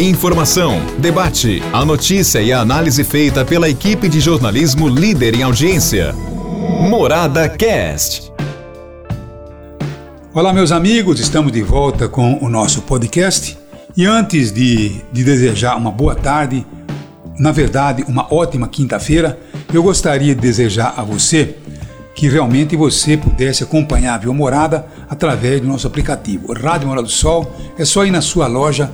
Informação, debate, a notícia e a análise feita pela equipe de jornalismo líder em audiência. Morada Cast. Olá, meus amigos, estamos de volta com o nosso podcast. E antes de, de desejar uma boa tarde, na verdade, uma ótima quinta-feira, eu gostaria de desejar a você que realmente você pudesse acompanhar a Viu Morada através do nosso aplicativo. Rádio Morada do Sol é só ir na sua loja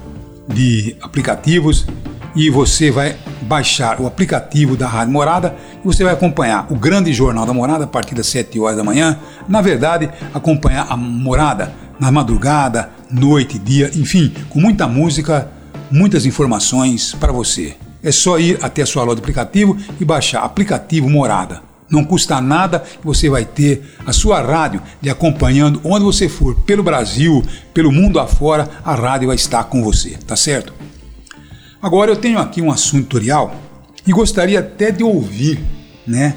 de aplicativos e você vai baixar o aplicativo da Rádio Morada e você vai acompanhar o grande jornal da Morada a partir das 7 horas da manhã. Na verdade, acompanhar a Morada na madrugada, noite, dia, enfim, com muita música, muitas informações para você. É só ir até a sua loja de aplicativo e baixar aplicativo Morada. Não custa nada você vai ter a sua rádio lhe acompanhando onde você for, pelo Brasil, pelo mundo afora, a rádio vai estar com você, tá certo? Agora eu tenho aqui um assunto tutorial e gostaria até de ouvir, né,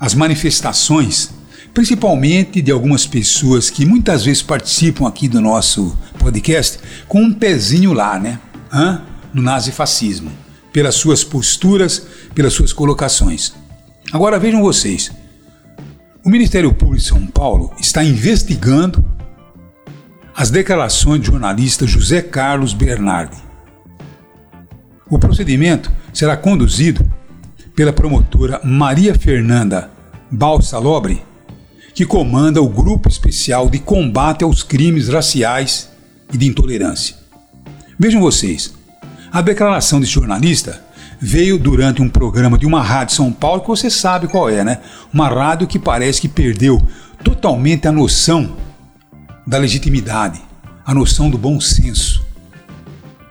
as manifestações, principalmente de algumas pessoas que muitas vezes participam aqui do nosso podcast com um pezinho lá, né, Hã? no nazifascismo, pelas suas posturas, pelas suas colocações. Agora vejam vocês. O Ministério Público de São Paulo está investigando as declarações do jornalista José Carlos Bernardi. O procedimento será conduzido pela promotora Maria Fernanda Balsalobre, que comanda o Grupo Especial de Combate aos Crimes Raciais e de Intolerância. Vejam vocês, a declaração desse jornalista veio durante um programa de uma rádio São Paulo que você sabe qual é, né? Uma rádio que parece que perdeu totalmente a noção da legitimidade, a noção do bom senso.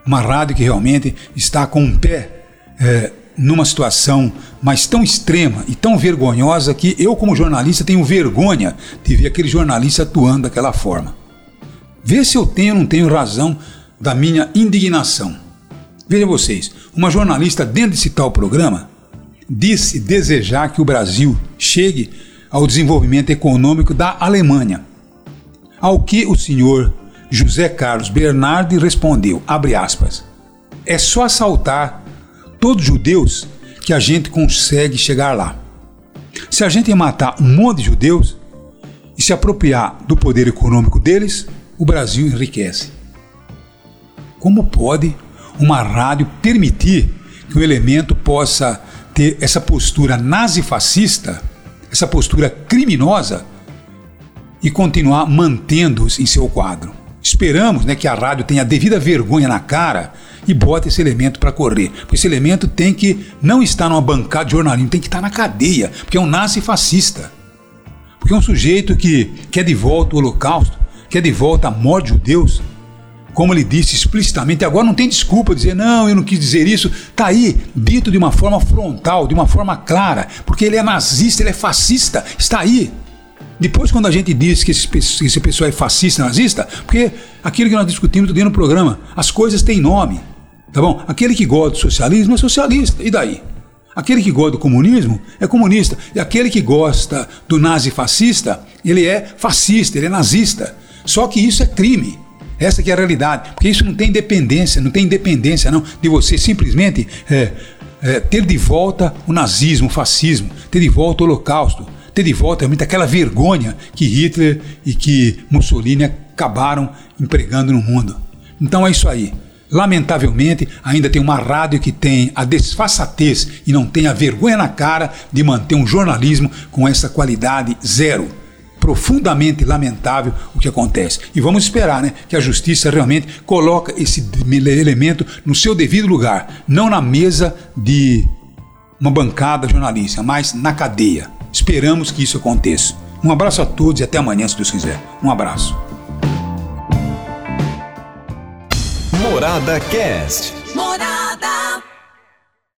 Uma rádio que realmente está com um pé é, numa situação mas tão extrema e tão vergonhosa que eu, como jornalista, tenho vergonha de ver aquele jornalista atuando daquela forma. Vê se eu tenho ou não tenho razão da minha indignação. Vejam vocês, uma jornalista dentro desse tal programa disse desejar que o Brasil chegue ao desenvolvimento econômico da Alemanha. Ao que o senhor José Carlos Bernardi respondeu, aspas, é só assaltar todos os judeus que a gente consegue chegar lá. Se a gente matar um monte de judeus e se apropriar do poder econômico deles, o Brasil enriquece. Como pode uma rádio permitir que o elemento possa ter essa postura nazifascista, essa postura criminosa e continuar mantendo-os em seu quadro. Esperamos né, que a rádio tenha a devida vergonha na cara e bote esse elemento para correr. Porque esse elemento tem que não estar numa bancada de jornalismo, tem que estar na cadeia, porque é um nazifascista. Porque é um sujeito que quer de volta o holocausto, quer de volta a morte de judeus, como ele disse explicitamente, agora não tem desculpa dizer, não, eu não quis dizer isso. Está aí, dito de uma forma frontal, de uma forma clara, porque ele é nazista, ele é fascista, está aí. Depois, quando a gente diz que esse, esse pessoal é fascista, nazista, porque aquilo que nós discutimos no programa, as coisas têm nome, tá bom? Aquele que gosta do socialismo é socialista, e daí? Aquele que gosta do comunismo é comunista, e aquele que gosta do nazi-fascista, ele é fascista, ele é nazista. Só que isso é crime. Essa que é a realidade, porque isso não tem independência, não tem independência não de você simplesmente é, é, ter de volta o nazismo, o fascismo, ter de volta o holocausto, ter de volta realmente aquela vergonha que Hitler e que Mussolini acabaram empregando no mundo. Então é isso aí. Lamentavelmente, ainda tem uma rádio que tem a desfaçatez e não tem a vergonha na cara de manter um jornalismo com essa qualidade zero profundamente lamentável o que acontece. E vamos esperar né, que a justiça realmente coloque esse elemento no seu devido lugar, não na mesa de uma bancada jornalista, mas na cadeia. Esperamos que isso aconteça. Um abraço a todos e até amanhã, se Deus quiser. Um abraço. Morada Cast.